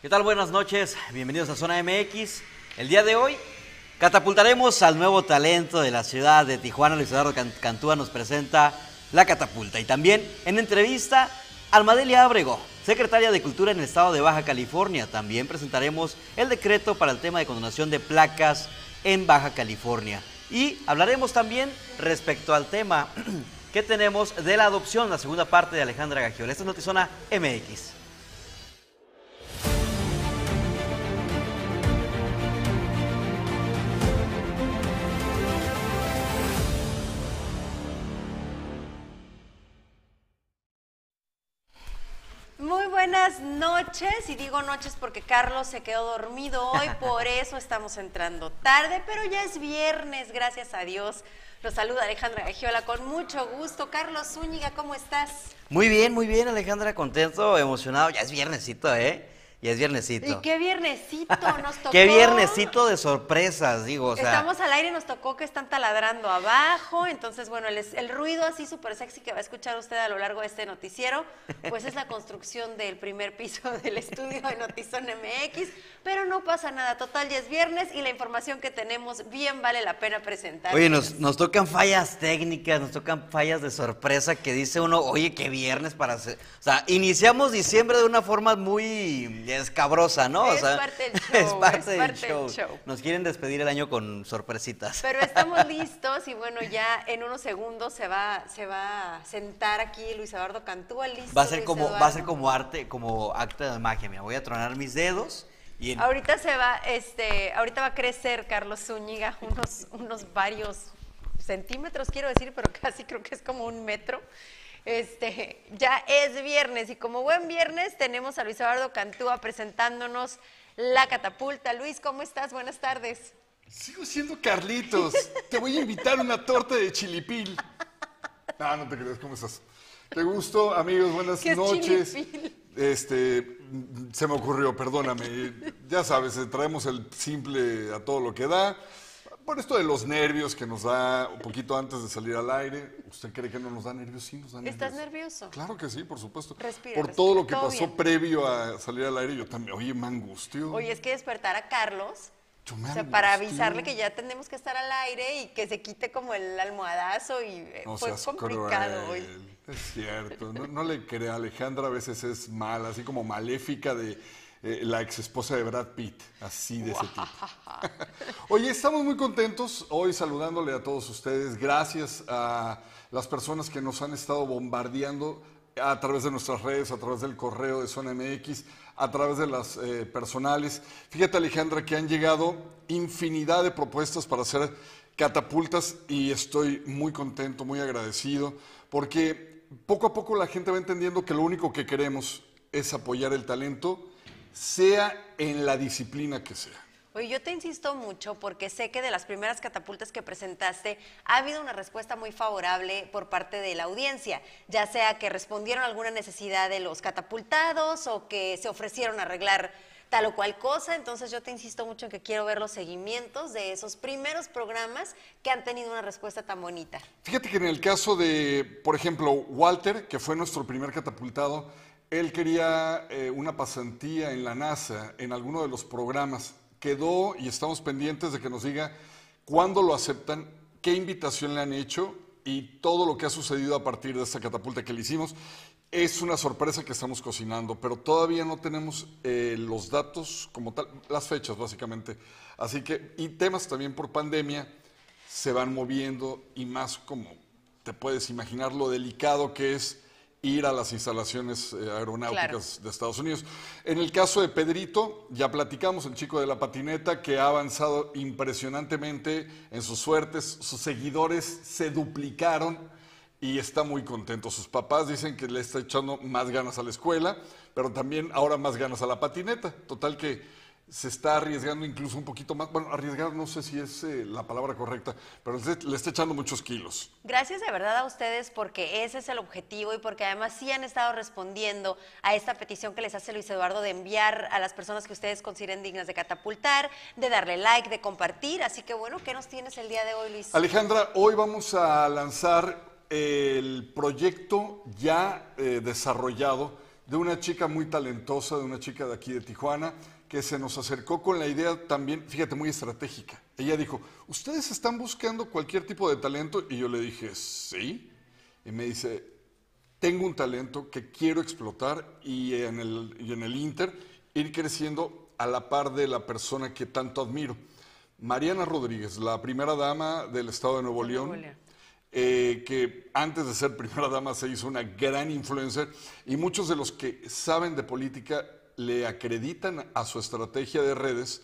¿Qué tal? Buenas noches, bienvenidos a Zona MX. El día de hoy catapultaremos al nuevo talento de la ciudad de Tijuana. Luis Eduardo Cantúa nos presenta la catapulta. Y también en entrevista, Almadelia Ábrego, secretaria de Cultura en el estado de Baja California. También presentaremos el decreto para el tema de condonación de placas en Baja California. Y hablaremos también respecto al tema que tenemos de la adopción, la segunda parte de Alejandra Gagiola. Esta es Notizona MX. Buenas noches, y digo noches porque Carlos se quedó dormido hoy, por eso estamos entrando tarde, pero ya es viernes, gracias a Dios. Los saluda Alejandra Gagiola con mucho gusto. Carlos Zúñiga, ¿cómo estás? Muy bien, muy bien, Alejandra, contento, emocionado. Ya es viernesito, ¿eh? Y es viernesito. ¿Y qué viernesito nos tocó? qué viernesito de sorpresas, digo. O sea, Estamos al aire y nos tocó que están taladrando abajo. Entonces, bueno, el, el ruido así súper sexy que va a escuchar usted a lo largo de este noticiero, pues es la construcción del primer piso del estudio de Notizón MX. Pero no pasa nada, total, ya es viernes y la información que tenemos bien vale la pena presentar. Oye, nos, nos tocan fallas técnicas, nos tocan fallas de sorpresa que dice uno, oye, qué viernes para hacer. O sea, iniciamos diciembre de una forma muy ¿no? Es o sea, parte del es show, parte es parte del show. show. Nos quieren despedir el año con sorpresitas. Pero estamos listos y bueno, ya en unos segundos se va, se va a sentar aquí Luis Eduardo Cantúa, listo. Va a ser Luis como, va a ser como arte, como acto de magia. Mira, voy a tronar mis dedos y en- Ahorita se va, este, ahorita va a crecer Carlos Zúñiga unos, unos varios centímetros, quiero decir, pero casi creo que es como un metro. Este, ya es viernes y como buen viernes tenemos a Luis Eduardo Cantúa presentándonos la catapulta. Luis, ¿cómo estás? Buenas tardes. Sigo siendo Carlitos. Te voy a invitar una torta de chilipil. No, no te creas, ¿cómo estás? Qué gusto, amigos, buenas ¿Qué es noches. chilipil? Este, se me ocurrió, perdóname. Ya sabes, eh, traemos el simple a todo lo que da. Por esto de los nervios que nos da un poquito antes de salir al aire. ¿Usted cree que no nos da nervios? Sí, nos da nervios. ¿Estás nervioso? Claro que sí, por supuesto. Respira, por respira, todo lo que todo pasó bien. previo a salir al aire, yo también. Oye, me angustio. Oye, es que despertar a Carlos, Yo me o sea, para avisarle que ya tenemos que estar al aire y que se quite como el almohadazo y eh, No fue complicado hoy. Es cierto, no, no le crea. Alejandra a veces es mala, así como maléfica de eh, la ex esposa de Brad Pitt, así de ese tipo. Oye, estamos muy contentos hoy saludándole a todos ustedes. Gracias a las personas que nos han estado bombardeando a través de nuestras redes, a través del correo de Zona MX, a través de las eh, personales. Fíjate, Alejandra, que han llegado infinidad de propuestas para hacer catapultas y estoy muy contento, muy agradecido, porque poco a poco la gente va entendiendo que lo único que queremos es apoyar el talento, sea en la disciplina que sea. Oye, yo te insisto mucho porque sé que de las primeras catapultas que presentaste ha habido una respuesta muy favorable por parte de la audiencia, ya sea que respondieron a alguna necesidad de los catapultados o que se ofrecieron a arreglar tal o cual cosa. Entonces yo te insisto mucho en que quiero ver los seguimientos de esos primeros programas que han tenido una respuesta tan bonita. Fíjate que en el caso de, por ejemplo, Walter, que fue nuestro primer catapultado, él quería eh, una pasantía en la NASA, en alguno de los programas. Quedó y estamos pendientes de que nos diga cuándo lo aceptan, qué invitación le han hecho y todo lo que ha sucedido a partir de esta catapulta que le hicimos. Es una sorpresa que estamos cocinando, pero todavía no tenemos eh, los datos como tal, las fechas básicamente. Así que, y temas también por pandemia, se van moviendo y más como te puedes imaginar lo delicado que es ir a las instalaciones eh, aeronáuticas de Estados Unidos. En el caso de Pedrito, ya platicamos, el chico de la patineta, que ha avanzado impresionantemente en sus suertes, sus seguidores se duplicaron y está muy contento. Sus papás dicen que le está echando más ganas a la escuela, pero también ahora más ganas a la patineta. Total que se está arriesgando incluso un poquito más. Bueno, arriesgar no sé si es eh, la palabra correcta, pero le, está echando muchos kilos. Gracias de verdad a ustedes porque ese es el objetivo y porque además sí han estado respondiendo a esta petición que les hace Luis Eduardo de enviar a las personas que ustedes consideren dignas de catapultar, de darle like, de compartir. Así que bueno, ¿qué nos tienes el día de hoy, Luis? Alejandra, hoy vamos a lanzar el proyecto ya eh, desarrollado de una chica muy talentosa, de una chica de aquí de Tijuana, que se nos acercó con la idea también, fíjate, muy estratégica. Ella dijo, ¿ustedes están buscando cualquier tipo de talento? Y yo le dije, sí. Y me dice, tengo un talento que quiero explotar y en el, y en el Inter ir creciendo a la par de la persona que tanto admiro. Mariana Rodríguez, la primera dama del Estado de Nuevo León, Nuevo León. eh, que antes de ser primera dama se hizo una gran influencer y muchos de los que saben de política le acreditan a su estrategia de redes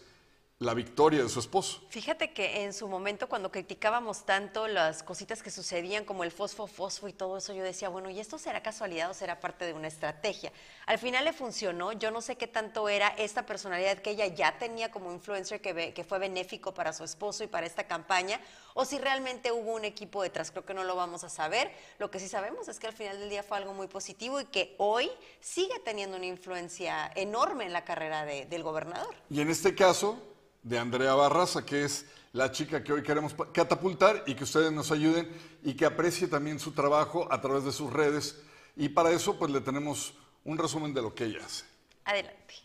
la victoria de su esposo. Fíjate que en su momento cuando criticábamos tanto las cositas que sucedían como el fosfo fosfo y todo eso, yo decía, bueno, ¿y esto será casualidad o será parte de una estrategia? Al final le funcionó, yo no sé qué tanto era esta personalidad que ella ya tenía como influencer que, fue benéfico para su esposo y para esta campaña, o si realmente hubo un equipo detrás, creo que no lo vamos a saber. Lo que sí sabemos es que al final del día fue algo muy positivo y que hoy sigue teniendo una influencia enorme en la carrera de- del gobernador. Y en este caso, de Andrea Barraza, que es la chica que hoy queremos catapultar y que ustedes nos ayuden y que aprecie también su trabajo a través de sus redes. Y para eso, pues le tenemos un resumen de lo que ella hace. Adelante.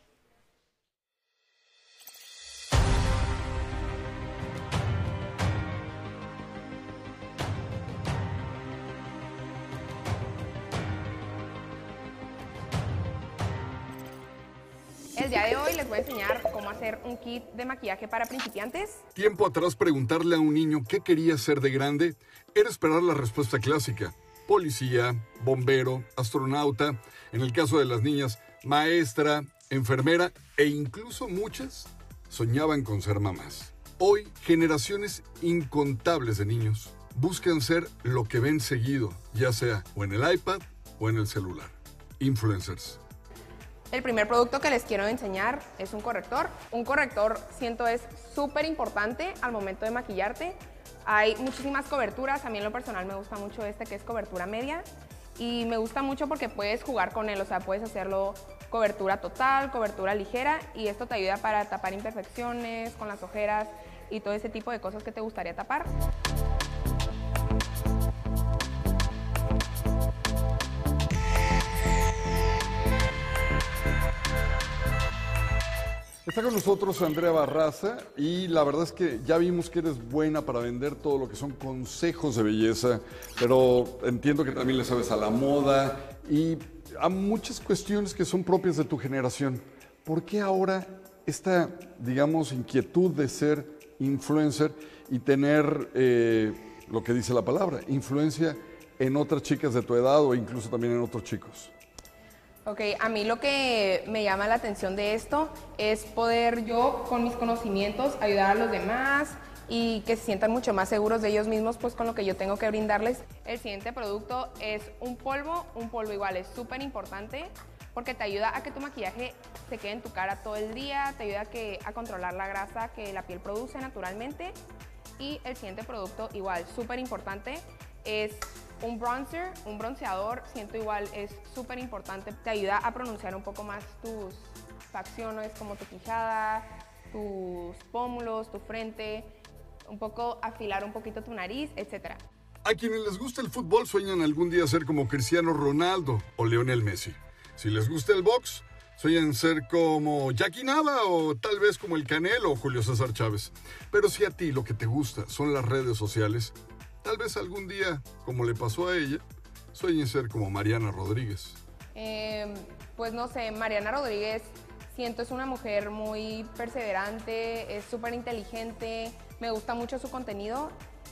El día de hoy les voy a enseñar cómo hacer un kit de maquillaje para principiantes. Tiempo atrás preguntarle a un niño qué quería ser de grande era esperar la respuesta clásica. Policía, bombero, astronauta, en el caso de las niñas, maestra, enfermera e incluso muchas soñaban con ser mamás. Hoy, generaciones incontables de niños buscan ser lo que ven seguido, ya sea o en el iPad o en el celular. Influencers. El primer producto que les quiero enseñar es un corrector. Un corrector siento es súper importante al momento de maquillarte. Hay muchísimas coberturas, a mí en lo personal me gusta mucho este que es cobertura media y me gusta mucho porque puedes jugar con él, o sea, puedes hacerlo cobertura total, cobertura ligera y esto te ayuda para tapar imperfecciones con las ojeras y todo ese tipo de cosas que te gustaría tapar. Está con nosotros Andrea Barraza y la verdad es que ya vimos que eres buena para vender todo lo que son consejos de belleza, pero entiendo que también le sabes a la moda y a muchas cuestiones que son propias de tu generación. ¿Por qué ahora esta, digamos, inquietud de ser influencer y tener eh, lo que dice la palabra, influencia en otras chicas de tu edad o incluso también en otros chicos? Ok, a mí lo que me llama la atención de esto es poder yo con mis conocimientos ayudar a los demás y que se sientan mucho más seguros de ellos mismos pues con lo que yo tengo que brindarles. El siguiente producto es un polvo, un polvo igual es súper importante porque te ayuda a que tu maquillaje se quede en tu cara todo el día, te ayuda a, controlar la grasa que la piel produce naturalmente y el siguiente producto igual súper importante es un bronzer, un bronceador, siento igual es súper importante, te ayuda a pronunciar un poco más tus facciones como tu quijada, tus pómulos, tu frente, un poco afilar un poquito tu nariz, etc. A quienes les gusta el fútbol sueñan algún día ser como Cristiano Ronaldo o Lionel Messi. Si les gusta el box, sueñan ser como Jackie Nava o tal vez como el Canelo o Julio César Chávez. Pero si a ti lo que te gusta son las redes sociales, tal vez algún día, como le pasó a ella, sueñen ser como Mariana Rodríguez. Eh, pues no sé, Mariana Rodríguez siento es una mujer muy perseverante, es súper inteligente, me gusta mucho su contenido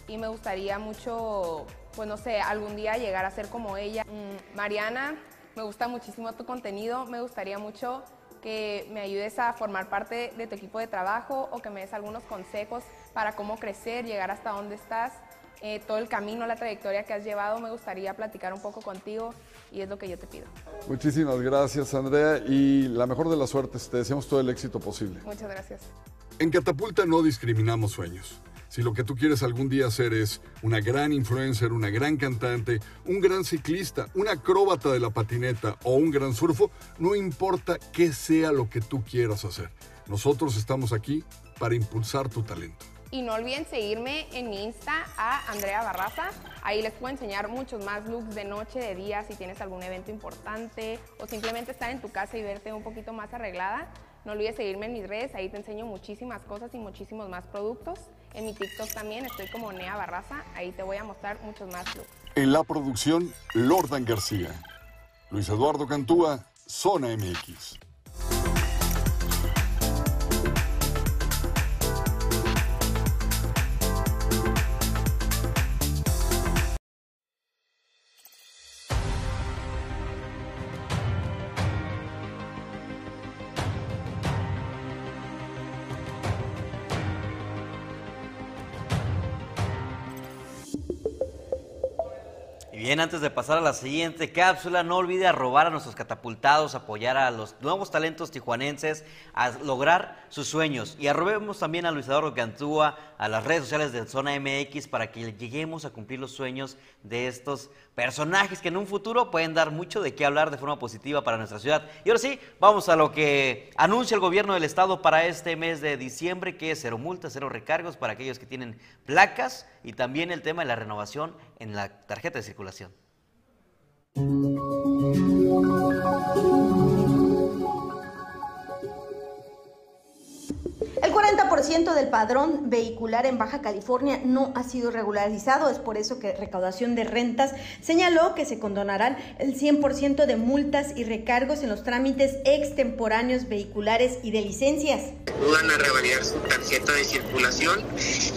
y me gustaría mucho, pues no sé, algún día llegar a ser como ella. Mm, Mariana, me gusta muchísimo tu contenido, me gustaría mucho que me ayudes a formar parte de tu equipo de trabajo o que me des algunos consejos para cómo crecer, llegar hasta donde estás. Eh, todo el camino, la trayectoria que has llevado, me gustaría platicar un poco contigo y es lo que yo te pido. Muchísimas gracias, Andrea, y la mejor de las suertes. Te deseamos todo el éxito posible. Muchas gracias. En Catapulta no discriminamos sueños. Si lo que tú quieres algún día hacer es una gran influencer, una gran cantante, un gran ciclista, una acróbata de la patineta o un gran surfo, no importa qué sea lo que tú quieras hacer. Nosotros estamos aquí para impulsar tu talento. Y no olviden seguirme en mi Insta a Andrea Barraza. Ahí les puedo enseñar muchos más looks de noche, de día, si tienes algún evento importante o simplemente estar en tu casa y verte un poquito más arreglada. No olvides seguirme en mis redes, ahí te enseño muchísimas cosas y muchísimos más productos. En mi TikTok también estoy como Nea Barraza, ahí te voy a mostrar muchos más looks. En la producción, Lordan García. Luis Eduardo Cantúa, Zona MX. Antes de pasar a la siguiente cápsula, no olvide robar a nuestros catapultados, apoyar a los nuevos talentos tijuanenses a lograr sus sueños. Y arrobemos también a Luis Cantúa, a las redes sociales de Zona MX para que lleguemos a cumplir los sueños de estos personajes que en un futuro pueden dar mucho de qué hablar de forma positiva para nuestra ciudad. Y ahora sí, vamos a lo que anuncia el gobierno del estado para este mes de diciembre, que es cero multas, cero recargos para aquellos que tienen placas y también el tema de la renovación en la tarjeta de circulación. El 40% del padrón vehicular en Baja California no ha sido regularizado. Es por eso que Recaudación de Rentas señaló que se condonarán el 100% de multas y recargos en los trámites extemporáneos vehiculares y de licencias. Van a revalidar su tarjeta de circulación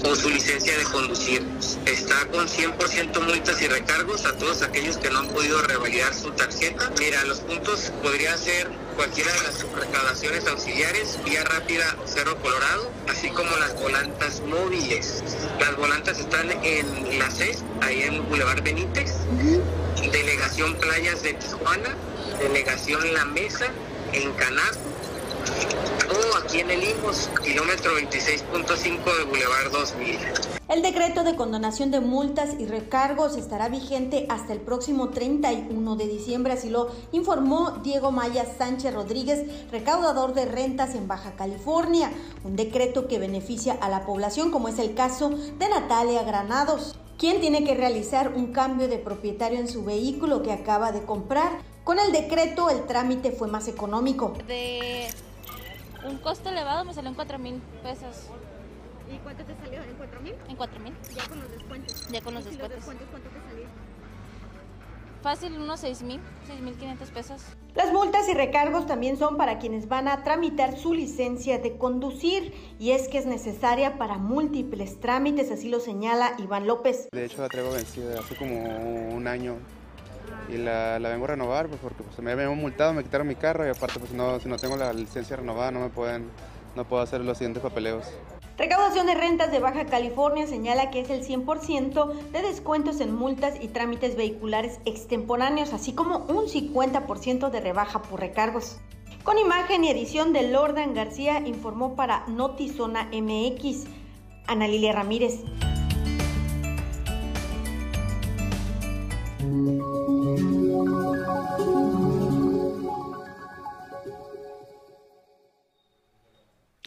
o su licencia de conducir. Está con 100% multas y recargos a todos aquellos que no han podido revalidar su tarjeta. Mira, los puntos podría ser cualquiera de las recaudaciones auxiliares, vía rápida Cerro Colorado, así como las volantas móviles. Las volantas están en la CES, ahí en Boulevard Benítez, Delegación Playas de Tijuana, Delegación La Mesa, en Canar, o aquí en el Limos, kilómetro 26.5 de Boulevard 2000. El decreto de condonación de multas y recargos estará vigente hasta el próximo 31 de diciembre, así lo informó Diego Maya Sánchez Rodríguez, recaudador de rentas en Baja California, un decreto que beneficia a la población, como es el caso de Natalia Granados, quien tiene que realizar un cambio de propietario en su vehículo que acaba de comprar. Con el decreto el trámite fue más económico. De un costo elevado me salió en 4 mil pesos. ¿Y cuánto te salió? ¿En 4 mil? En 4 mil. Ya con los descuentos. Ya con los ¿Y si descuentos. descuentos cuánto te salió? Fácil, unos 6 mil, 6 mil 500 pesos. Las multas y recargos también son para quienes van a tramitar su licencia de conducir y es que es necesaria para múltiples trámites, así lo señala Iván López. De hecho la traigo vencida hace como un año y la, la vengo a renovar pues, porque pues, me habían multado, me quitaron mi carro y aparte pues no, si no tengo la licencia renovada no me pueden, no puedo hacer los siguientes papeleos. Recaudación de rentas de Baja California señala que es el 100% de descuentos en multas y trámites vehiculares extemporáneos, así como un 50% de rebaja por recargos. Con imagen y edición de Lordan García informó para Notizona MX, Ana Lilia Ramírez. Thank you.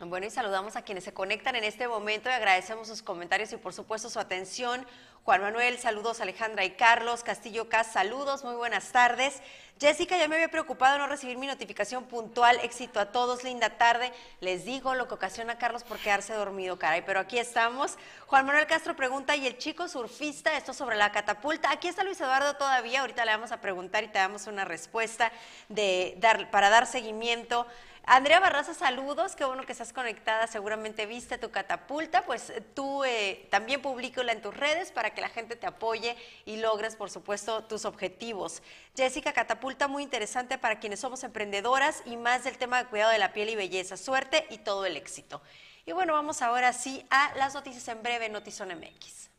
Bueno, y saludamos a quienes se conectan en este momento y agradecemos sus comentarios y por supuesto su atención. Juan Manuel, saludos Alejandra y Carlos. Castillo Cas, saludos, muy buenas tardes. Jessica, ya me había preocupado no recibir mi notificación puntual. Éxito a todos, linda tarde. Les digo lo que ocasiona Carlos por quedarse dormido, caray, pero aquí estamos. Juan Manuel Castro pregunta, ¿y el chico surfista? Esto sobre la catapulta. Aquí está Luis Eduardo todavía, ahorita le vamos a preguntar y te damos una respuesta de dar, para dar seguimiento. Andrea Barraza, saludos, qué bueno que estás conectada, seguramente viste tu catapulta, pues tú eh, también públicala en tus redes para que la gente te apoye y logres, por supuesto, tus objetivos. Jessica, catapulta muy interesante para quienes somos emprendedoras y más del tema de cuidado de la piel y belleza, suerte y todo el éxito. Y bueno, vamos ahora sí a las noticias en breve, Notizón MX.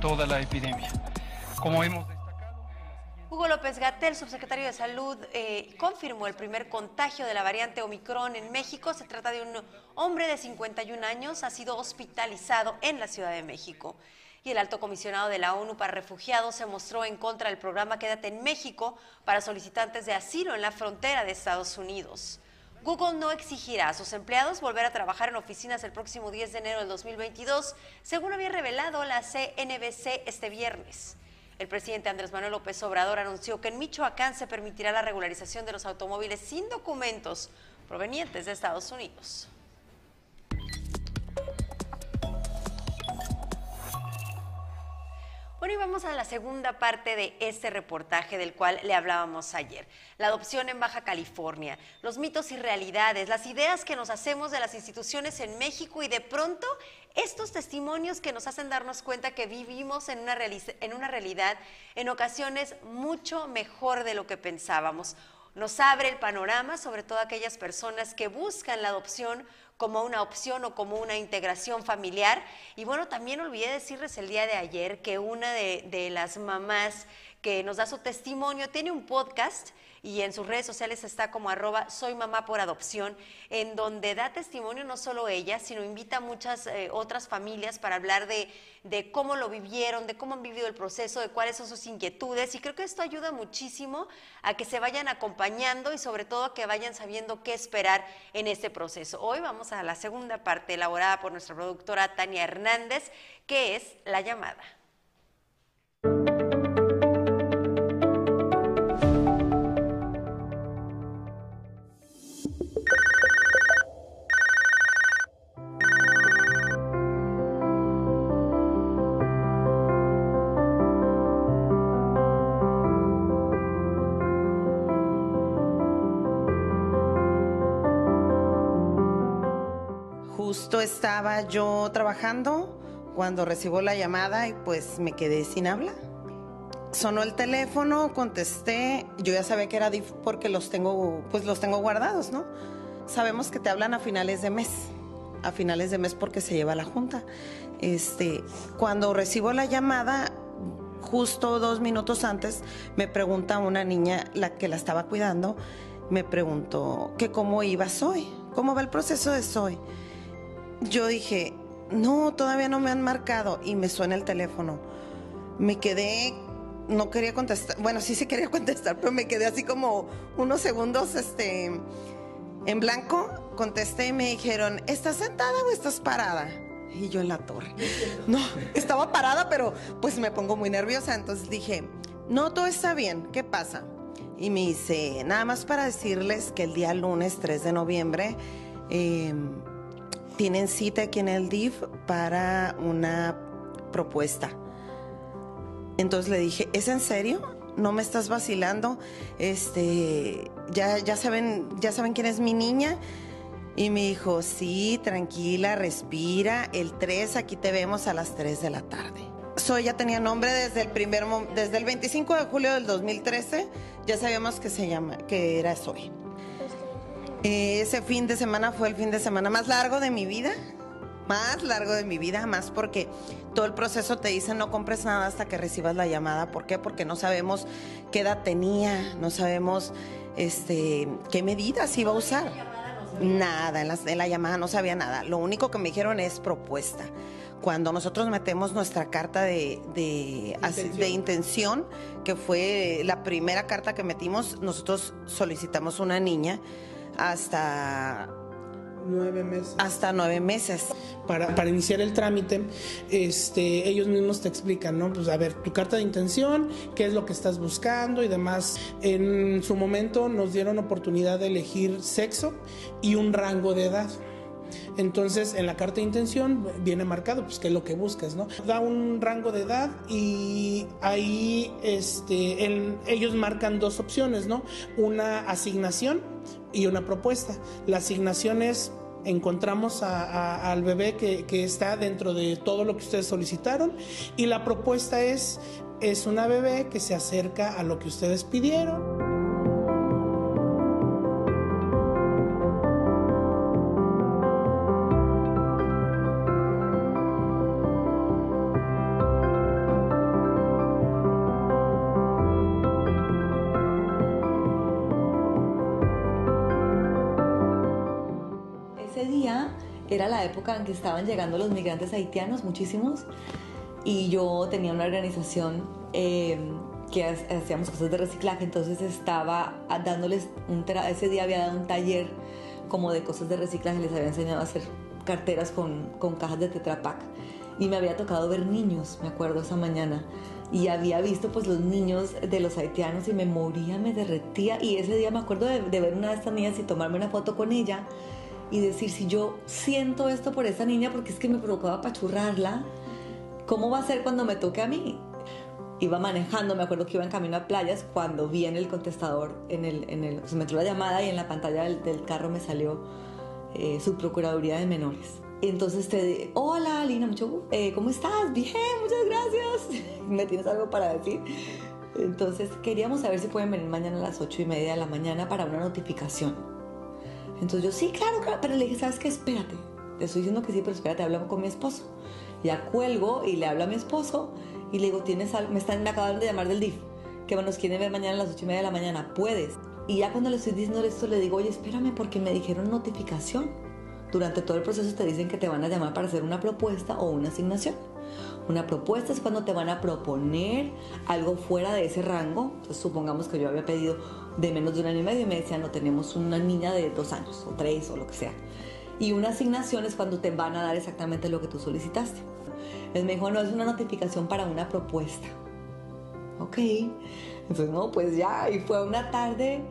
Toda la epidemia. Como hemos Hugo López Gatel, subsecretario de Salud, eh, confirmó el primer contagio de la variante Omicron en México. Se trata de un hombre de 51 años, ha sido hospitalizado en la Ciudad de México. Y el alto comisionado de la ONU para refugiados se mostró en contra del programa Quédate en México para solicitantes de asilo en la frontera de Estados Unidos. Google no exigirá a sus empleados volver a trabajar en oficinas el próximo 10 de enero del 2022, según había revelado la CNBC este viernes. El presidente Andrés Manuel López Obrador anunció que en Michoacán se permitirá la regularización de los automóviles sin documentos provenientes de Estados Unidos. Bueno, y vamos a la segunda parte de este reportaje del cual le hablábamos ayer. La adopción en Baja California, los mitos y realidades, las ideas que nos hacemos de las instituciones en México y de pronto estos testimonios que nos hacen darnos cuenta que vivimos en una, en una realidad en ocasiones mucho mejor de lo que pensábamos. Nos abre el panorama sobre todo aquellas personas que buscan la adopción como una opción o como una integración familiar. Y bueno, también olvidé decirles el día de ayer que una de, las mamás que nos da su testimonio tiene un podcast y en sus redes sociales está como arroba soy mamá por adopción, en donde da testimonio no solo ella, sino invita a muchas eh, otras familias para hablar de, de, cómo lo vivieron, de cómo han vivido el proceso, de cuáles son sus inquietudes. Y creo que esto ayuda muchísimo a que se vayan acompañando y sobre todo a que vayan sabiendo qué esperar en este proceso. Hoy vamos a la segunda parte elaborada por nuestra productora Tania Hernández, que es la llamada. Estaba yo trabajando cuando recibo la llamada y pues me quedé sin habla. Sonó el teléfono, contesté, yo ya sabía que era DIF porque los tengo, pues los tengo guardados, ¿no? Sabemos que te hablan a finales de mes, a finales de mes porque se lleva la junta. Este, cuando recibo la llamada, justo dos minutos antes, me pregunta una niña, la que la estaba cuidando, me preguntó que cómo iba Soy, cómo va el proceso de Soy yo dije, no, todavía no me han marcado y me suena el teléfono. Me quedé, no quería contestar, bueno, sí, sí quería contestar, pero me quedé así como unos segundos este, en blanco. Contesté y me dijeron, ¿estás sentada o estás parada? Y yo en la torre. No, estaba parada, pero pues me pongo muy nerviosa. Entonces dije, no, todo está bien, ¿qué pasa? Y me dice, nada más para decirles que el día lunes 3 de noviembre eh, tienen cita aquí en el DIF para una propuesta. Entonces le dije, ¿es en serio? ¿No me estás vacilando? Este, ya, ya saben, ya saben quién es mi niña. Y me dijo, sí, tranquila, respira. El 3, aquí te vemos a las 3 de la tarde. Soy ya tenía nombre desde el primer desde el 25 de julio del 2013. Ya sabíamos que se llama, que era Soy. Eh, ese fin de semana fue el fin de semana más largo de mi vida, más largo de mi vida, más porque todo el proceso te dice no compres nada hasta que recibas la llamada. ¿Por qué? Porque no sabemos qué edad tenía, no sabemos este, qué medidas iba a usar. Nada, en la, en la llamada no sabía nada. Lo único que me dijeron es propuesta cuando nosotros metemos nuestra carta de, de, de, intención, que fue la primera carta que metimos, nosotros solicitamos una niña hasta nueve meses. Hasta nueve meses. Para, para, iniciar el trámite, este, ellos mismos te explican, ¿no? Pues a ver, tu carta de intención, qué es lo que estás buscando y demás. En su momento nos dieron oportunidad de elegir sexo y un rango de edad. Entonces, en la carta de intención viene marcado, pues, qué es lo que buscas, ¿no? Da un rango de edad y ahí este, ellos marcan dos opciones, ¿no? Una asignación y una propuesta. La asignación es encontramos al bebé que, que, está dentro de todo lo que ustedes solicitaron y la propuesta es es una bebé que se acerca a lo que ustedes pidieron. Época en que estaban llegando los migrantes haitianos, muchísimos, y yo tenía una organización em, que hacíamos cosas de reciclaje, entonces estaba dándoles un ese día había dado un taller como de cosas de reciclaje, les había enseñado a hacer carteras con, con cajas de Tetra Pak. Y me había tocado ver niños, me acuerdo esa mañana. Y había visto pues los niños de los haitianos y me moría, me derretía. Y ese día me acuerdo de, de ver una de estas niñas y tomarme una foto con ella y decir, si yo siento esto por esa niña porque es que me provocaba pachurrarla, ¿cómo va a ser cuando me toque a mí? Iba manejando, me acuerdo que iba en camino a playas cuando vi en el contestador, en el, en el, se me entró la llamada y en la pantalla del, del carro me salió eh, su Procuraduría de Menores. Entonces te di- hola Lina, mucho eh, ¿cómo estás? Bien, muchas gracias. ¿Me tienes algo para decir? Entonces queríamos saber si pueden venir mañana a las ocho y media de la mañana para una notificación. Entonces yo, sí, claro, claro, pero le dije, ¿sabes qué? Espérate. Te estoy diciendo que sí, pero espérate, hablamos con mi esposo. Ya cuelgo y le hablo a mi esposo y le digo, ¿tienes algo? Me están me acaban de llamar del DIF, que nos quieren ver mañana a las ocho y media de la mañana. ¿Puedes? Y ya cuando le estoy diciendo esto, le digo, oye, espérame, porque me dijeron notificación. Durante todo el proceso te dicen que te van a llamar para hacer una propuesta o una asignación. Una propuesta es cuando te van a proponer algo fuera de ese rango. Entonces, supongamos que yo había pedido de menos de un año y medio y me decían, no, tenemos una niña de dos años o tres o lo que sea. Y una asignación es cuando te van a dar exactamente lo que tú solicitaste. Entonces me dijo, no, es una notificación para una propuesta. Ok. Entonces, no, pues ya, y fue una tarde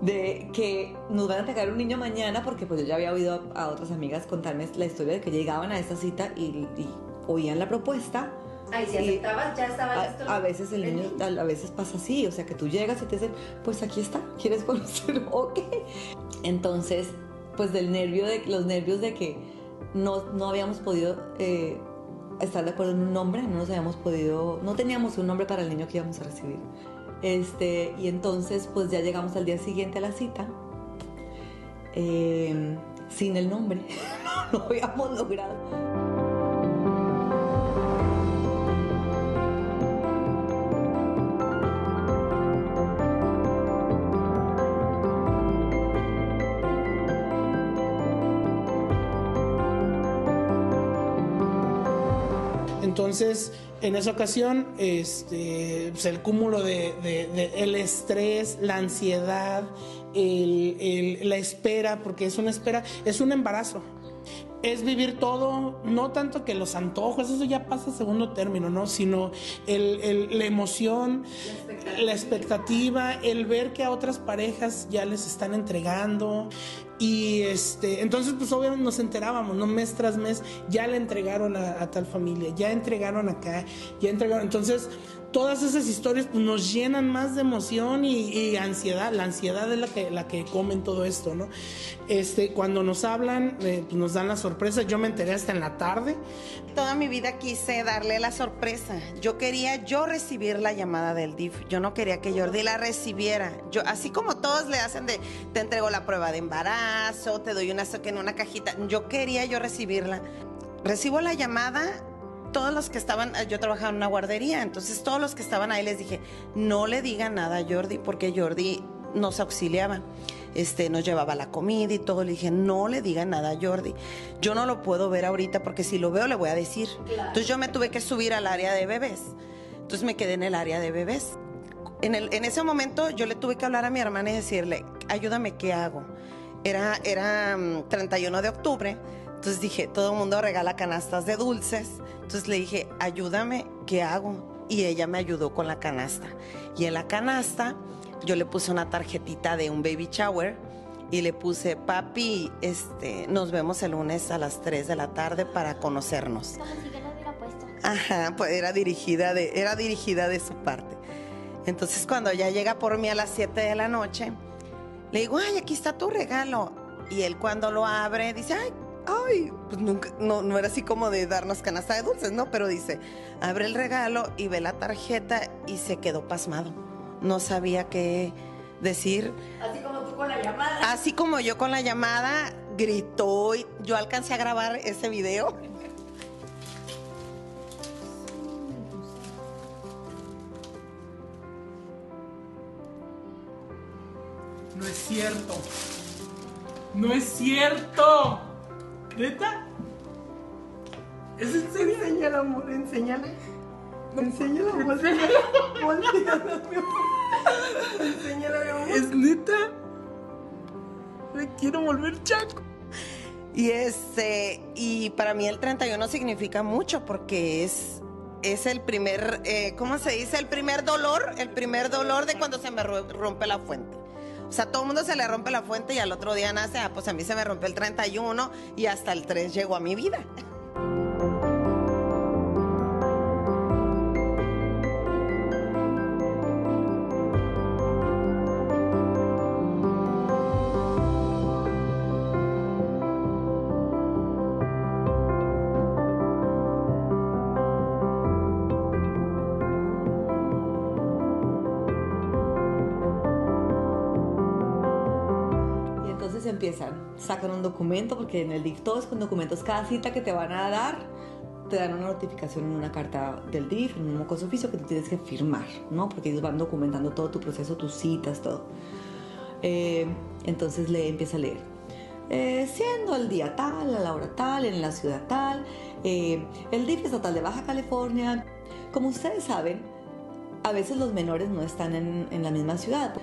de que nos van a entregar un niño mañana porque pues yo ya había oído a, a otras amigas contarme la historia de que llegaban a esta cita y, y oían la propuesta. Ay, si aceptabas, ya listo. a, a veces el niño, a, a veces pasa así, o sea que tú llegas y te dicen, pues aquí está, ¿quieres conocerlo? Ok. Entonces, pues del nervio, de los nervios de que no, no habíamos podido eh, estar de acuerdo en un nombre, no nos habíamos podido, no teníamos un nombre para el niño que íbamos a recibir. Este, y entonces, pues ya llegamos al día siguiente a la cita, eh, sin el nombre, no lo habíamos logrado. Entonces, en esa ocasión, este, pues, el cúmulo de, el estrés, la ansiedad, la espera, porque es una espera, es un embarazo. Es vivir todo, no tanto que los antojos, eso ya pasa a segundo término, ¿no? Sino el- el- la emoción, la expectativa, el ver que a otras parejas ya les están entregando. Y este, entonces, pues obviamente nos enterábamos, ¿no? Mes tras mes, ya le entregaron a, a tal familia, ya entregaron acá, ya entregaron. Entonces, todas esas historias pues, nos llenan más de emoción y, ansiedad. La ansiedad es la que, la que comen todo esto, ¿no? Este, cuando nos hablan, eh, pues, nos dan la sorpresa. Yo me enteré hasta en la tarde. Toda mi vida quise darle la sorpresa. Yo quería yo recibir la llamada del DIF. Yo no quería que Jordi la recibiera. Yo, así como todos le hacen de, te entrego la prueba de embarazo, te doy una en una cajita. Yo quería yo recibirla. Recibo la llamada. Todos los que estaban, yo trabajaba en una guardería, entonces todos los que estaban ahí les dije, no le digan nada a Jordi, porque Jordi nos auxiliaba este, nos llevaba la comida y todo. Le dije, no le digan nada a Jordi. Yo no lo puedo ver ahorita porque si lo veo le voy a decir. Entonces yo me tuve que subir al área de bebés. Entonces me quedé en el área de bebés. En, el- en ese momento yo le tuve que hablar a mi hermana y decirle, ayúdame, ¿qué hago? Era, era mm, 31 de octubre. Entonces dije, todo el mundo regala canastas de dulces. Entonces le dije, ayúdame, ¿qué hago? Y ella me ayudó con la canasta. Y en la canasta yo le puse una tarjetita de un baby shower y le puse, papi, este, nos vemos el lunes a las 3 de la tarde para conocernos. Como si yo lo hubiera puesto. Ajá, pues era dirigida de, era dirigida de su parte. Entonces cuando ya llega por mí a las 7 de la noche, le digo, ay, aquí está tu regalo. Y él cuando lo abre dice, ay, ay, pues nunca, no, no era así como de darnos canasta de dulces, ¿no? Pero dice, abre el regalo y ve la tarjeta y se quedó pasmado. No sabía qué decir. Así como tú con la llamada. Así como yo con la llamada, gritó y yo alcancé a grabar ese video. No es cierto. No es cierto. ¿Neta? ¿Es en serio? Enséñala, amor, enséñala. Enséñala. Volteala, mi amor. Enséñala, mi amor. ¿Es neta? me quiero volver chaco. Y este, y para mí el 31 significa mucho porque es, es el primer, eh, ¿cómo se dice? El primer dolor, el primer dolor de cuando se me ro- rompe la fuente. O sea, todo el mundo se le rompe la fuente y al otro día nace, ah, pues a mí se me rompió el 31 y hasta el 3 llegó a mi vida. Sacan un documento, porque en el DIF todo es con documentos, cada cita que te van a dar, te dan una notificación en una carta del DIF, en un mocoso oficio que tú tienes que firmar, ¿no? Porque ellos van documentando todo tu proceso, tus citas, todo. Eh, entonces le empieza a leer. Eh, siendo el día tal, a la hora tal, en la ciudad tal, eh, el DIF estatal de Baja California. Como ustedes saben, a veces los menores no están en, en la misma ciudad.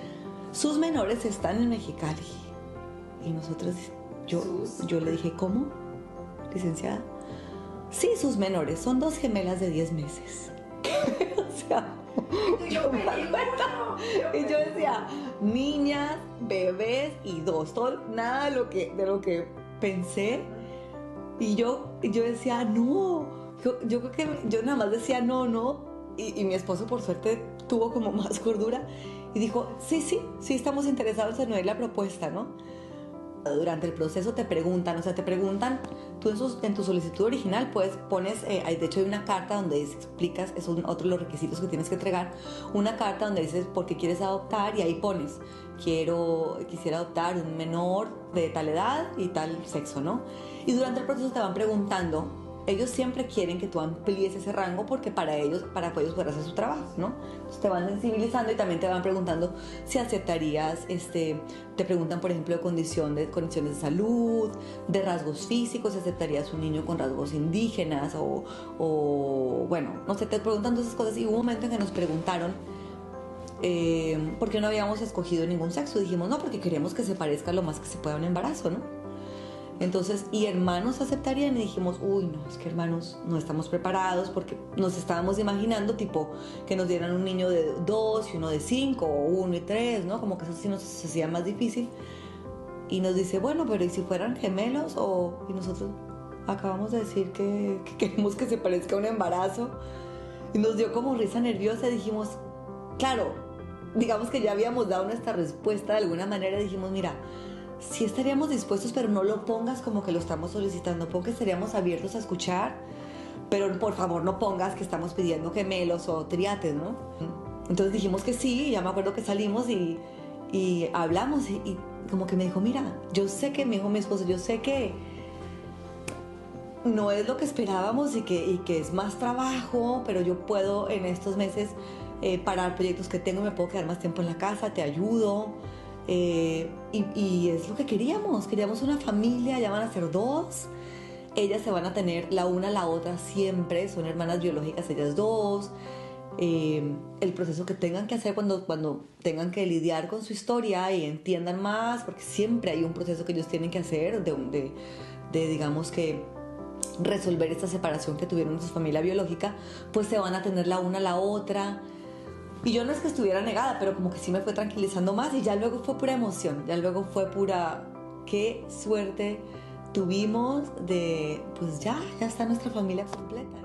Sus menores están en Mexicali. Y nosotros, yo, yo le dije, ¿cómo? Licenciada. Sí, sus menores, son dos gemelas de 10 meses. o sea, yo me di cuenta. Y yo decía, niñas, bebés y dos. Todo, nada de lo que, de lo que pensé. Y yo, yo decía, no. Yo, yo creo que yo nada más decía no, no. Y, y mi esposo, por suerte, tuvo como más cordura y dijo, sí, sí, sí estamos interesados en oír la propuesta, ¿no? Durante el proceso te preguntan, o sea, te preguntan, tú en, tu solicitud original, pues pones, eh, de hecho hay una carta donde explicas, es otro de los requisitos que tienes que entregar, una carta donde dices por qué quieres adoptar y ahí pones, quiero, quisiera adoptar un menor de tal edad y tal sexo, ¿no? Y durante el proceso te van preguntando, ellos siempre quieren que tú amplíes ese rango porque para ellos, para que ellos puedan hacer su trabajo, ¿no? Entonces te van sensibilizando y también te van preguntando si aceptarías, este, te preguntan por ejemplo de condición de condiciones de salud, de rasgos físicos, si aceptarías un niño con rasgos indígenas o, o bueno, no sé, te preguntan todas esas cosas y hubo un momento en que nos preguntaron eh, por qué no habíamos escogido ningún sexo. Dijimos, no, porque queremos que se parezca lo más que se pueda un embarazo, ¿no? Entonces, y hermanos aceptarían y dijimos, uy, no, es que hermanos no estamos preparados porque nos estábamos imaginando tipo que nos dieran un niño de dos y uno de cinco o uno y tres, ¿no? Como que eso sí nos hacía más difícil. Y nos dice, bueno, pero ¿y si fueran gemelos? O, y nosotros acabamos de decir que, que queremos que se parezca a un embarazo. Y nos dio como risa nerviosa y dijimos, claro, digamos que ya habíamos dado nuestra respuesta de alguna manera dijimos, mira, sí estaríamos dispuestos, pero no lo pongas como que lo estamos solicitando, pon que estaríamos abiertos a escuchar, pero por favor no pongas que estamos pidiendo gemelos o triates, ¿no? Entonces dijimos que sí, ya me acuerdo que salimos y, y hablamos y, y como que me dijo, mira, yo sé que, me dijo mi esposo, yo sé que no es lo que esperábamos y que, y que es más trabajo, pero yo puedo en estos meses eh, parar proyectos que tengo, me puedo quedar más tiempo en la casa, te ayudo. Eh, y, y es lo que queríamos, queríamos una familia, ya van a ser dos. Ellas se van a tener la una a la otra siempre, son hermanas biológicas ellas dos. Eh, el proceso que tengan que hacer cuando, cuando tengan que lidiar con su historia y entiendan más, porque siempre hay un proceso que ellos tienen que hacer de, de, de digamos que resolver esta separación que tuvieron de su familia biológica, pues se van a tener la una a la otra. Y yo no es que estuviera negada, pero como que sí me fue tranquilizando más y ya luego fue pura emoción, ya luego fue pura, qué suerte tuvimos de, pues ya, ya está nuestra familia completa.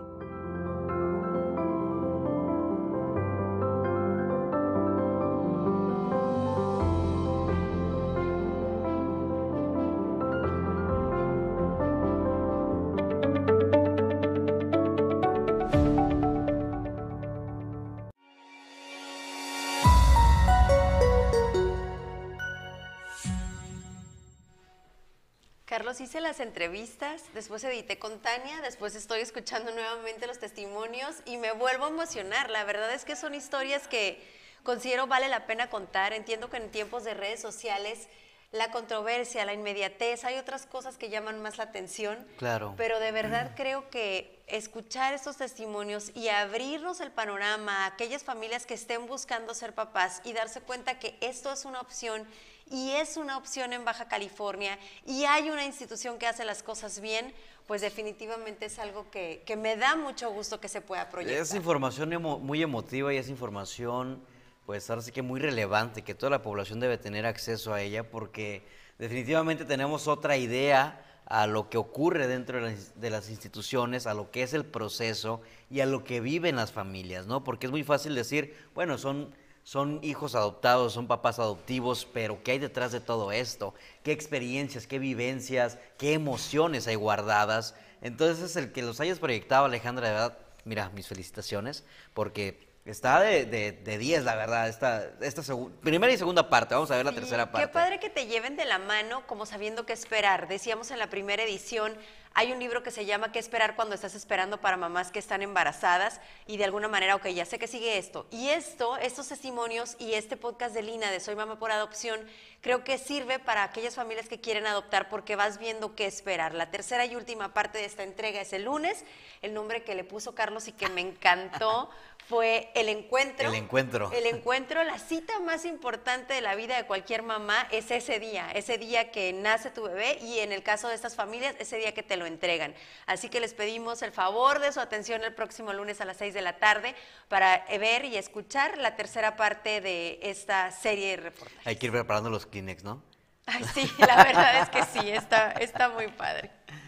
Las entrevistas, después edité con Tania, después estoy escuchando nuevamente los testimonios y me vuelvo a emocionar. La verdad es que son historias que considero vale la pena contar. Entiendo que en tiempos de redes sociales la controversia, la inmediatez, hay otras cosas que llaman más la atención. Claro. Pero de verdad creo que escuchar estos testimonios y abrirnos el panorama a aquellas familias que estén buscando ser papás y darse cuenta que esto es una opción y es una opción en Baja California y hay una institución que hace las cosas bien, pues definitivamente es algo que, que me da mucho gusto que se pueda proyectar. Es información muy emotiva y es información, pues ahora sí que muy relevante, que toda la población debe tener acceso a ella porque definitivamente tenemos otra idea a lo que ocurre dentro de las instituciones, a lo que es el proceso y a lo que viven las familias, ¿no? Porque es muy fácil decir, bueno, son, son hijos adoptados, son papás adoptivos, pero ¿qué hay detrás de todo esto? ¿Qué experiencias, qué vivencias, qué emociones hay guardadas? Entonces, el que los hayas proyectado, Alejandra, de verdad, mira, mis felicitaciones, porque está de, de, de 10, la verdad, esta, esta primera y segunda parte, vamos a ver la tercera parte. Qué padre que te lleven de la mano como sabiendo qué esperar. Decíamos en la primera edición, hay un libro que se llama ¿Qué esperar cuando estás esperando para mamás que están embarazadas? Y de alguna manera, ok, ya sé que sigue esto. Y esto, estos testimonios y este podcast de Lina de Soy Mamá por Adopción, creo que sirve para aquellas familias que quieren adoptar porque vas viendo qué esperar. La tercera y última parte de esta entrega es el lunes. El nombre que le puso Carlos y que me encantó fue El Encuentro. El encuentro. El encuentro, la cita más importante de la vida de cualquier mamá es ese día, ese día que nace tu bebé y en el caso de estas familias, ese día que te lo entregan. Así que les pedimos el favor de su atención el próximo lunes a las 6 de la tarde para ver y escuchar la tercera parte de esta serie de reportajes. Hay que ir preparando los Kleenex, ¿no? Ay, sí, la verdad es que sí, está, está muy padre.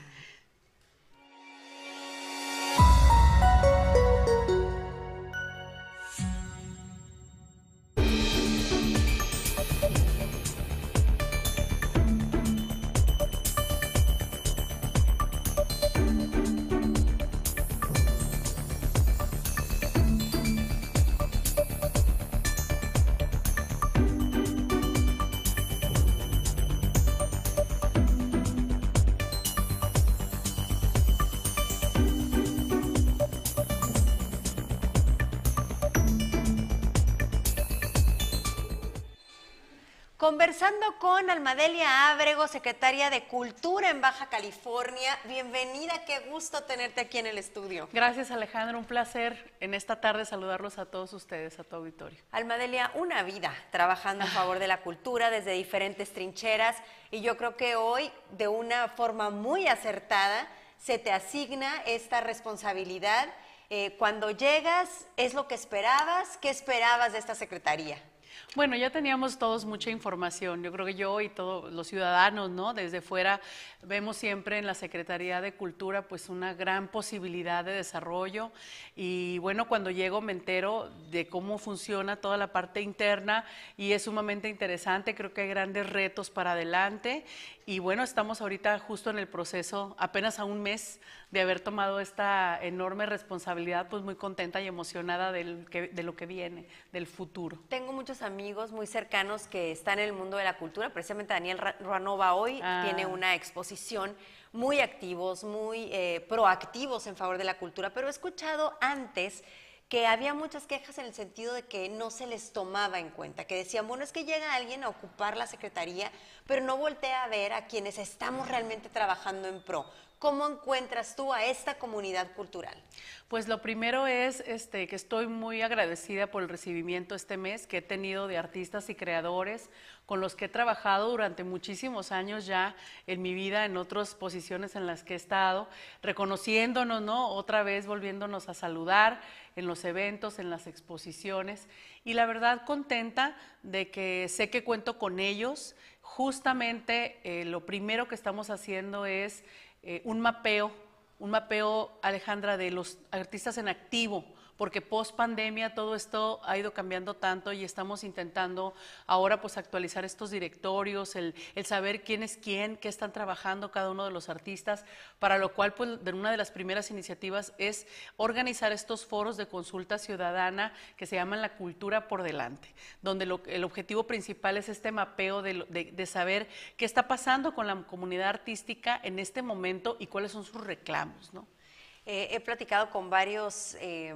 Conversando con Almadelia Ábrego, secretaria de Cultura en Baja California. Bienvenida, qué gusto tenerte aquí en el estudio. Gracias Alejandro, un placer en esta tarde saludarlos a todos ustedes, a tu auditorio. Almadelia, una vida trabajando en favor de la cultura desde diferentes trincheras y yo creo que hoy, de una forma muy acertada, se te asigna esta responsabilidad. Eh, cuando llegas, ¿es lo que esperabas? ¿Qué esperabas de esta secretaría? Bueno, ya teníamos todos mucha información. Yo creo que yo y todos los ciudadanos, ¿no? Desde fuera vemos siempre en la Secretaría de Cultura pues una gran posibilidad de desarrollo y bueno, cuando llego me entero de cómo funciona toda la parte interna y es sumamente interesante, creo que hay grandes retos para adelante y bueno, estamos ahorita justo en el proceso, apenas a un mes de haber tomado esta enorme responsabilidad, pues muy contenta y emocionada del que- de lo que viene, del futuro. Tengo muchos amigos muy cercanos que están en el mundo de la cultura. Precisamente Daniel Ruanova hoy Ah. tiene una exposición muy activos, muy eh, proactivos en favor de la cultura, pero he escuchado antes que había muchas quejas en el sentido de que no se les tomaba en cuenta, que decían, bueno, es que llega alguien a ocupar la secretaría, pero no voltea a ver a quienes estamos realmente trabajando en pro. ¿Cómo encuentras tú a esta comunidad cultural? Pues lo primero es este, que estoy muy agradecida por el recibimiento este mes que he tenido de artistas y creadores con los que he trabajado durante muchísimos años ya en mi vida, en otras posiciones en las que he estado, reconociéndonos, ¿no? Otra vez volviéndonos a saludar en los eventos, en las exposiciones. Y la verdad contenta de que sé que cuento con ellos. Justamente eh, lo primero que estamos haciendo es eh, un mapeo un mapeo, Alejandra, de los artistas en activo, porque post pandemia todo esto ha ido cambiando tanto y estamos intentando ahora pues actualizar estos directorios, el, saber quién es quién, qué están trabajando cada uno de los artistas, para lo cual pues una de las primeras iniciativas es organizar estos foros de consulta ciudadana que se llaman La Cultura por Delante, donde el objetivo principal es este mapeo de, saber qué está pasando con la comunidad artística en este momento y cuáles son sus reclamos, ¿no? Eh, he platicado con varios eh,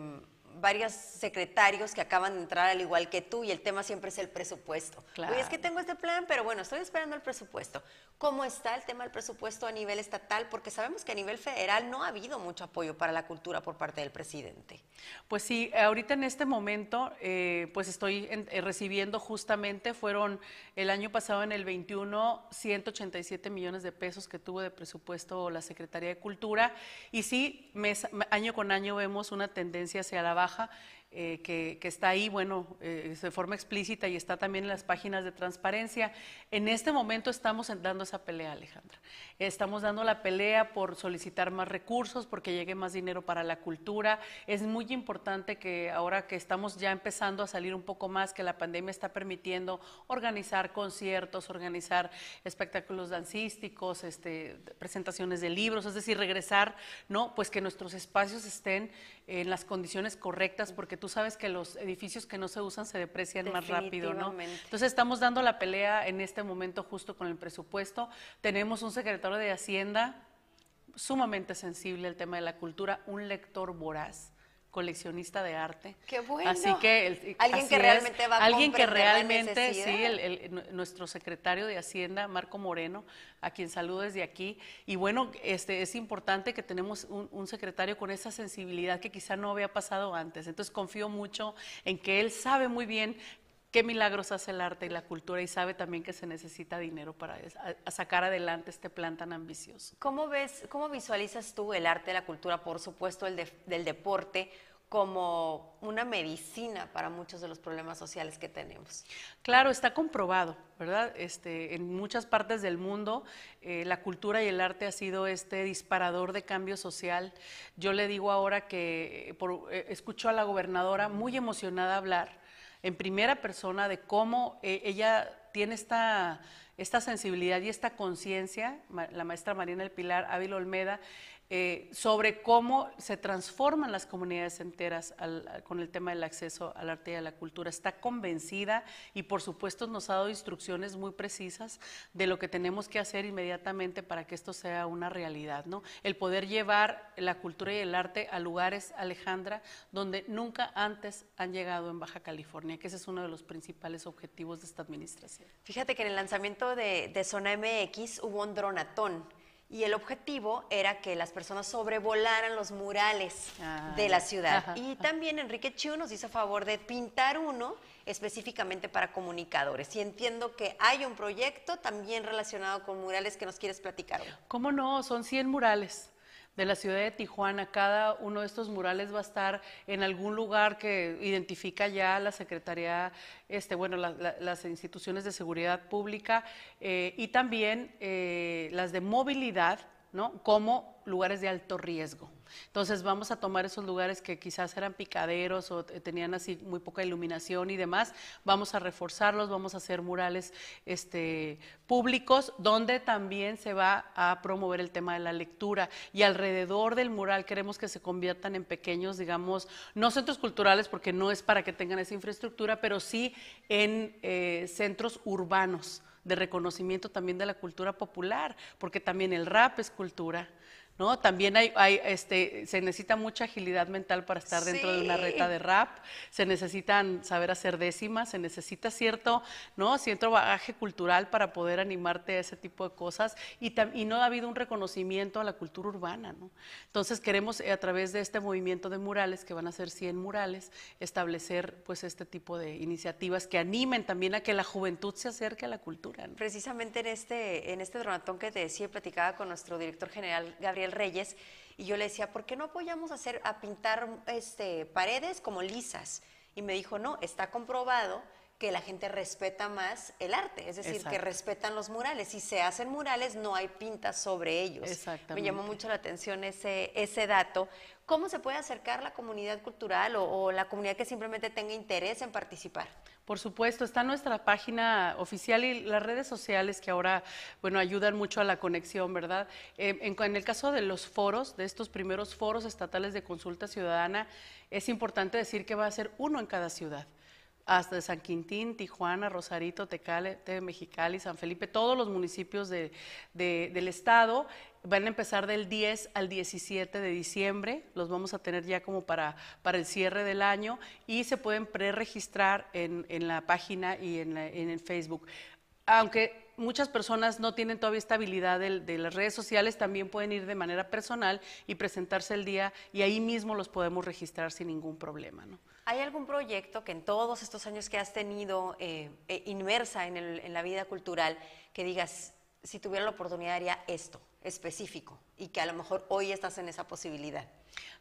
varios secretarios que acaban de entrar al igual que tú y el tema siempre es el presupuesto. Claro. Oye, es que tengo este plan, pero bueno, estoy esperando el presupuesto. ¿Cómo está el tema del presupuesto a nivel estatal? Porque sabemos que a nivel federal no ha habido mucho apoyo para la cultura por parte del presidente. Pues sí, ahorita en este momento, eh, pues estoy en- eh, recibiendo justamente, fueron el año pasado en el 21, 187 millones de pesos que tuvo de presupuesto la Secretaría de Cultura. Y sí, mes- año con año vemos una tendencia hacia la baja baja eh, que, está ahí, bueno, eh, de forma explícita y está también en las páginas de transparencia. En este momento estamos dando esa pelea, Alejandra. Estamos dando la pelea por solicitar más recursos, porque llegue más dinero para la cultura. Es muy importante que ahora que estamos ya empezando a salir un poco más, que la pandemia está permitiendo organizar conciertos, organizar espectáculos dancísticos, este, presentaciones de libros, es decir, regresar, ¿no? Pues que nuestros espacios estén en las condiciones correctas, porque tú sabes que los edificios que no se usan se deprecian más rápido, ¿no? Entonces estamos dando la pelea en este momento justo con el presupuesto. Tenemos un secretario de Hacienda sumamente sensible al tema de la cultura, un lector voraz coleccionista de arte. Qué bueno. Así que el- Alguien que es, realmente va a alguien que realmente sí, el- el- nu- nuestro secretario de Hacienda, Marco Moreno, a quien saludo desde aquí. Y bueno, este es importante que tenemos un, un secretario con esa sensibilidad que quizá no había pasado antes. Entonces confío mucho en que él sabe muy bien qué milagros hace el arte y la cultura y sabe también que se necesita dinero para es- a- a sacar adelante este plan tan ambicioso. ¿Cómo ves, cómo visualizas tú el arte, la cultura, por supuesto el de- del deporte, como una medicina para muchos de los problemas sociales que tenemos? Claro, está comprobado, ¿verdad? Este, en muchas partes del mundo eh, la cultura y el arte ha sido este disparador de cambio social. Yo le digo ahora que eh, por- eh, escucho a la gobernadora muy emocionada hablar en primera persona de cómo eh, ella tiene esta, esta sensibilidad y esta conciencia, la maestra Marina del Pilar Ávila Olmeda, eh, sobre cómo se transforman las comunidades enteras con el tema del acceso al arte y a la cultura. Está convencida y por supuesto nos ha dado instrucciones muy precisas de lo que tenemos que hacer inmediatamente para que esto sea una realidad. ¿no? El poder llevar la cultura y el arte a lugares, Alejandra, donde nunca antes han llegado en Baja California, que ese es uno de los principales objetivos de esta administración. Fíjate que en el lanzamiento de, de Zona MX hubo un dronatón y el objetivo era que las personas sobrevolaran los murales Ah, de la ciudad. ajá, y también Enrique Chu nos hizo favor de pintar uno específicamente para comunicadores. Y entiendo que hay un proyecto también relacionado con murales que nos quieres platicar hoy. ¿Cómo no? Son 100 murales de la ciudad de Tijuana. Cada uno de estos murales va a estar en algún lugar que identifica ya la Secretaría, este, bueno, la- la- las instituciones de seguridad pública eh, y también eh, las de movilidad, ¿no? Como lugares de alto riesgo. Entonces vamos a tomar esos lugares que quizás eran picaderos o te- tenían así muy poca iluminación y demás, vamos a reforzarlos, vamos a hacer murales este, públicos donde también se va a promover el tema de la lectura y alrededor del mural queremos que se conviertan en pequeños, digamos, no centros culturales porque no es para que tengan esa infraestructura, pero sí en eh, centros urbanos de reconocimiento también de la cultura popular, porque también el rap es cultura. ¿No? También hay, hay, este, se necesita mucha agilidad mental para estar dentro de una reta de rap, se necesitan saber hacer décimas, se necesita cierto, ¿no? cierto bagaje cultural para poder animarte a ese tipo de cosas y, y no ha habido un reconocimiento a la cultura urbana. ¿no? Entonces queremos eh, a través de este movimiento de murales, que van a ser 100 murales, establecer pues este tipo de iniciativas que animen también a que la juventud se acerque a la cultura. ¿no? Precisamente en este, en este dronatón que te decía, platicaba con nuestro director general Gabriel Reyes, y yo le decía, ¿por qué no apoyamos a, hacer, a pintar este, paredes como lisas? Y me dijo, no, está comprobado que la gente respeta más el arte, es decir, que respetan los murales. Si se hacen murales, no hay pintas sobre ellos. Exactamente. Me llamó mucho la atención ese, ese dato. ¿Cómo se puede acercar la comunidad cultural o, o la comunidad que simplemente tenga interés en participar? Por supuesto, está nuestra página oficial y las redes sociales que ahora, bueno, ayudan mucho a la conexión, ¿verdad? Eh, en, en el caso de los foros, de estos primeros foros estatales de consulta ciudadana, es importante decir que va a ser uno en cada ciudad. Hasta San Quintín, Tijuana, Rosarito, Tecale, Te- Mexicali, San Felipe, todos los municipios de- de- del estado. Van a empezar del 10 al 17 de diciembre, los vamos a tener ya como para, para el cierre del año y se pueden preregistrar en, en la página y en, la- en el Facebook. Aunque muchas personas no tienen todavía esta habilidad del- de, las redes sociales, también pueden ir de manera personal y presentarse el día y ahí mismo los podemos registrar sin ningún problema. ¿no? ¿Hay algún proyecto que en todos estos años que has tenido eh, eh, inmersa en, en la vida cultural, que digas, si tuviera la oportunidad haría esto específico y que a lo mejor hoy estás en esa posibilidad?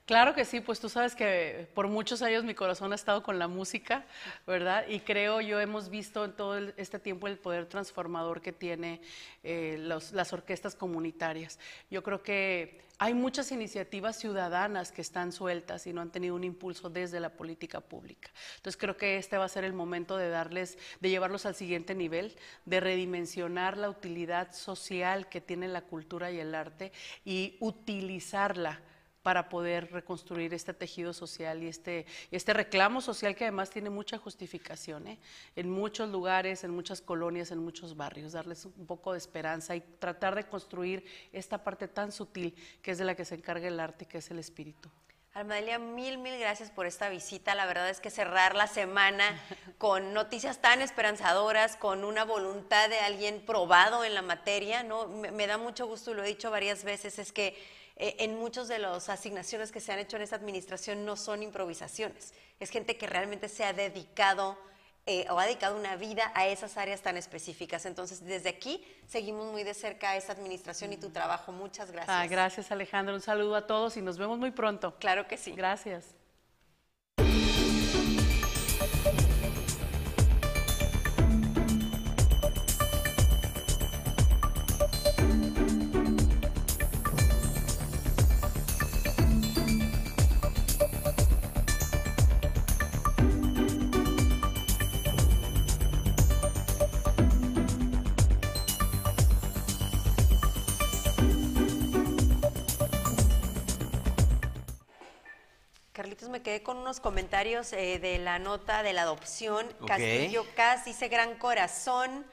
Claro que sí, pues tú sabes que por muchos años mi corazón ha estado con la música, ¿verdad? Y creo yo hemos visto en todo este tiempo el poder transformador que tiene eh, los- las orquestas comunitarias. Yo creo que hay muchas iniciativas ciudadanas que están sueltas y no han tenido un impulso desde la política pública. Entonces creo que este va a ser el momento de darles, de llevarlos al siguiente nivel, de redimensionar la utilidad social que tiene la cultura y el arte y utilizarla para poder reconstruir este tejido social y este, y este reclamo social que además tiene mucha justificación ¿eh? en muchos lugares, en muchas colonias, en muchos barrios, darles un poco de esperanza y tratar de construir esta parte tan sutil que es de la que se encarga el arte, que es el espíritu. Almadelia, mil, mil gracias por esta visita. La verdad es que cerrar la semana con noticias tan esperanzadoras, con una voluntad de alguien probado en la materia, ¿no? Me, me da mucho gusto y lo he dicho varias veces, es que eh, en muchas de las asignaciones que se han hecho en esta administración no son improvisaciones. Es gente que realmente se ha dedicado eh, o ha dedicado una vida a esas áreas tan específicas. Entonces, desde aquí seguimos muy de cerca a esta administración y tu trabajo. Muchas gracias. Ah, gracias Alejandro, un saludo a todos y nos vemos muy pronto. Claro que sí. Gracias. Me quedé con unos comentarios eh, de la nota de la adopción. Castillo Cas dice gran corazón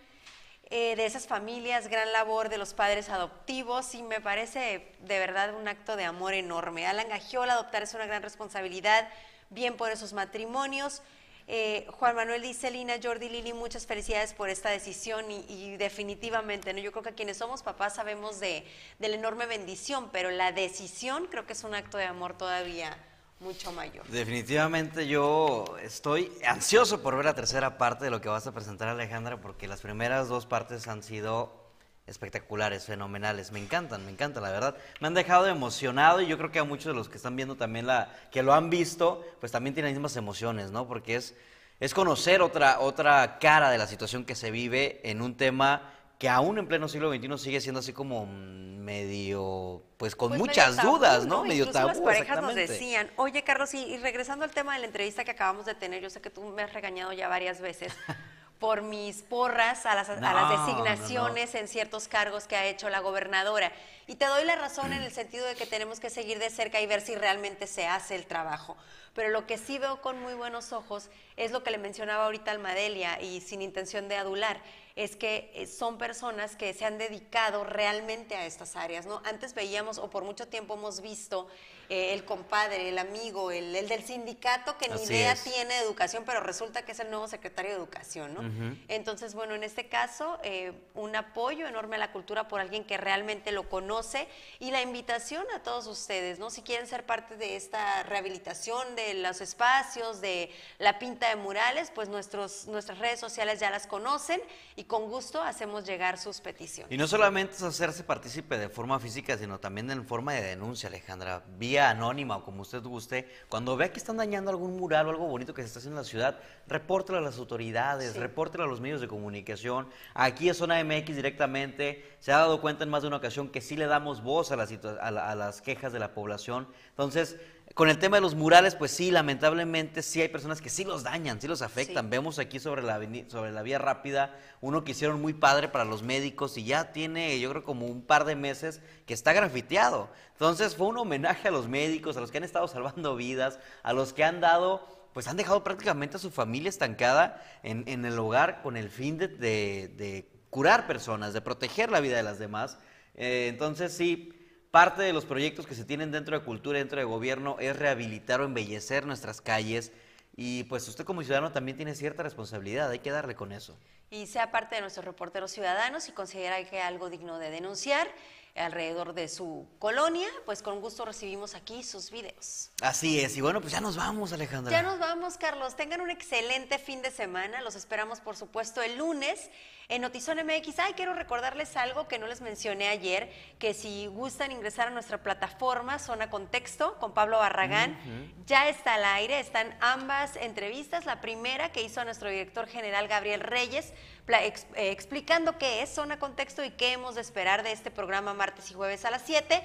eh, de esas familias, gran labor de los padres adoptivos y me parece de verdad un acto de amor enorme. Alan Gagiola, adoptar es una gran responsabilidad, bien por esos matrimonios. Eh, Juan Manuel dice, Lina, Jordi, Lili, muchas felicidades por esta decisión y, y definitivamente, ¿no? yo creo que quienes somos papás sabemos de, de la enorme bendición, pero la decisión creo que es un acto de amor todavía mucho mayor. Definitivamente yo estoy ansioso por ver la tercera parte de lo que vas a presentar Alejandra porque las primeras dos partes han sido espectaculares, fenomenales, me encantan, me encantan, la verdad. Me han dejado emocionado y yo creo que a muchos de los que están viendo también la que lo han visto, pues también tienen las mismas emociones, ¿no? Porque es es conocer otra otra cara de la situación que se vive en un tema que aún en pleno siglo XXI sigue siendo así como medio, pues con Pues muchas tabú, dudas, ¿no? Medio tabú, las parejas nos decían, oye Carlos, y, y regresando al tema de la entrevista que acabamos de tener, yo sé que tú me has regañado ya varias veces por mis porras a las, a las no, no. designaciones en ciertos cargos que ha hecho la gobernadora. Y te doy la razón en el sentido de que tenemos que seguir de cerca y ver si realmente se hace el trabajo. Pero lo que sí veo con muy buenos ojos es lo que le mencionaba ahorita Almadelia y sin intención de adular, es que eh, son personas que se han dedicado realmente a estas áreas, ¿no? Antes veíamos, o por mucho tiempo hemos visto, eh, el compadre, el amigo, el, el del sindicato que ni Así idea es. tiene de educación, pero resulta que es el nuevo secretario de educación, ¿no? Entonces, bueno, en este caso, eh, un apoyo enorme a la cultura por alguien que realmente lo conoce y la invitación a todos ustedes, ¿no? Si quieren ser parte de esta rehabilitación de los espacios, de la pinta de murales, pues nuestros, nuestras redes sociales ya las conocen y con gusto hacemos llegar sus peticiones. Y no solamente es hacerse partícipe de forma física, sino también en forma de denuncia, Alejandra, vía anónima o como usted guste. Cuando vea que están dañando algún mural o algo bonito que se está haciendo en la ciudad, repórtelo a las autoridades, Sí. repórtelo a los medios de comunicación. Aquí en Zona MX directamente se ha dado cuenta en más de una ocasión que sí le damos voz a, las situa- a la- a las quejas de la población. Entonces, con el tema de los murales, pues sí, lamentablemente sí hay personas que sí los dañan, sí los afectan. Vemos aquí sobre la, sobre la vía rápida uno que hicieron muy padre para los médicos y ya tiene, yo creo, como un par de meses que está grafiteado. Entonces fue un homenaje a los médicos, a los que han estado salvando vidas, a los que han dado pues han dejado prácticamente a su familia estancada en, en el hogar con el fin de, de- de curar personas, de proteger la vida de las demás. Eh, entonces sí, parte de los proyectos que se tienen dentro de cultura, dentro de gobierno, es rehabilitar o embellecer nuestras calles. Y pues usted como ciudadano también tiene cierta responsabilidad, hay que darle con eso. y sea parte de nuestros reporteros ciudadanos y considera que hay algo digno de denunciar alrededor de su colonia, pues con gusto recibimos aquí sus videos. Así es, y bueno, pues ya nos vamos, Alejandra. Ya nos vamos, Carlos. Tengan un excelente fin de semana. Los esperamos, por supuesto, el lunes en Notizón MX. Ay, quiero recordarles algo que no les mencioné ayer, que si gustan ingresar a nuestra plataforma Zona Contexto con Pablo Barragán, ya está al aire. Están ambas entrevistas. La primera que hizo a nuestro director general Gabriel Reyes, ex- eh, explicando qué es Zona Contexto y qué hemos de esperar de este programa martes y jueves a las 7.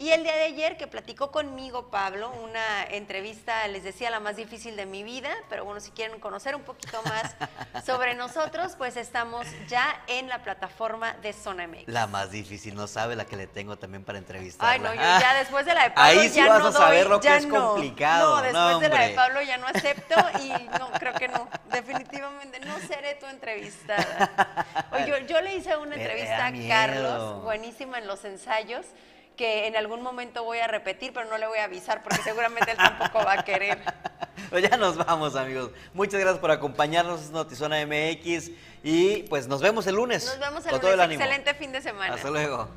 Y el día de ayer que platicó conmigo Pablo, una entrevista, les decía, la más difícil de mi vida, pero bueno, si quieren conocer un poquito más sobre nosotros, pues estamos ya en la plataforma de Zona MX. La más difícil, no sabe la que le tengo también para entrevistarla. Ay, no, yo ya después de la de Pablo Ahí sí ya vas no a saber doy, lo que es no. complicado, No, después no, de la de. Pablo ya no acepto y no, creo que no, definitivamente no seré tu entrevistada. Oye, yo, yo le hice una entrevista a. Carlos, buenísima en los ensayos, que en algún momento voy a repetir, pero no le voy a avisar porque seguramente él tampoco va a querer. Pues ya nos vamos, amigos. Muchas gracias por acompañarnos en Notizona MX y pues nos vemos el lunes. Nos vemos el con todo lunes. ánimo. Excelente fin de semana. Hasta luego.